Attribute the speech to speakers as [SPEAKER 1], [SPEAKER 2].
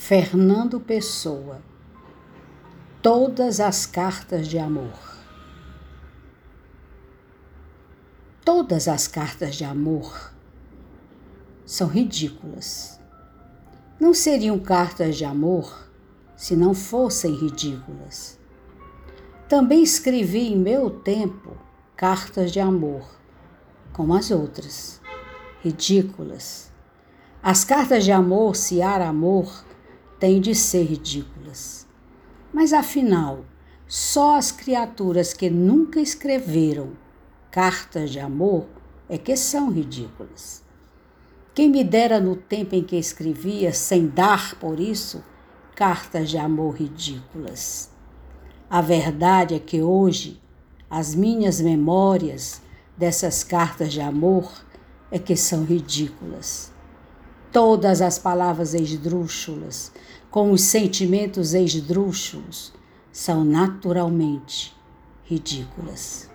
[SPEAKER 1] Fernando Pessoa. Todas as cartas de amor. Todas as cartas de amor são ridículas. Não seriam cartas de amor se não fossem ridículas. Também escrevi em meu tempo cartas de amor, como as outras, ridículas. As cartas de amor, se há amor, têm de ser ridículas. Mas afinal, só as criaturas que nunca escreveram cartas de amor é que são ridículas. Quem me dera no tempo em que escrevia, sem dar por isso, cartas de amor ridículas. A verdade é que hoje as minhas memórias dessas cartas de amor é que são ridículas. Todas as palavras esdrúxulas, com os sentimentos esdrúxulos, são naturalmente ridículas.